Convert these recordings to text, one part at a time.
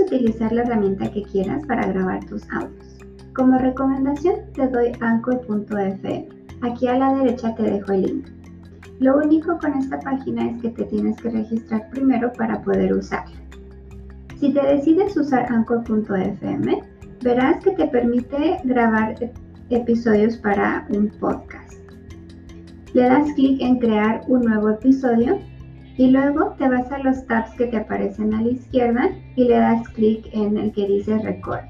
utilizar la herramienta que quieras para grabar tus audios. Como recomendación te doy anchor.fm. Aquí a la derecha te dejo el link. Lo único con esta página es que te tienes que registrar primero para poder usarla. Si te decides usar anchor.fm, verás que te permite grabar episodios para un podcast. Le das clic en crear un nuevo episodio y luego te vas a los tabs que te aparecen a la izquierda y le das clic en el que dice record.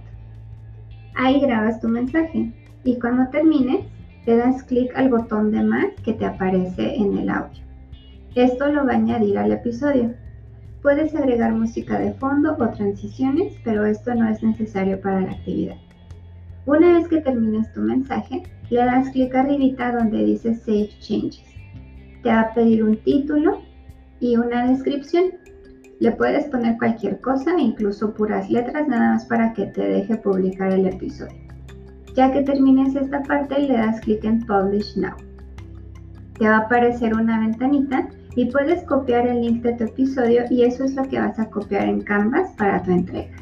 Ahí grabas tu mensaje y cuando termines le das clic al botón de más que te aparece en el audio. Esto lo va a añadir al episodio. Puedes agregar música de fondo o transiciones, pero esto no es necesario para la actividad. Una vez que termines tu mensaje, le das clic arribita donde dice Save Changes. Te va a pedir un título y una descripción. Le puedes poner cualquier cosa, incluso puras letras, nada más para que te deje publicar el episodio. Ya que termines esta parte, le das clic en Publish Now. Te va a aparecer una ventanita y puedes copiar el link de tu episodio y eso es lo que vas a copiar en Canvas para tu entrega.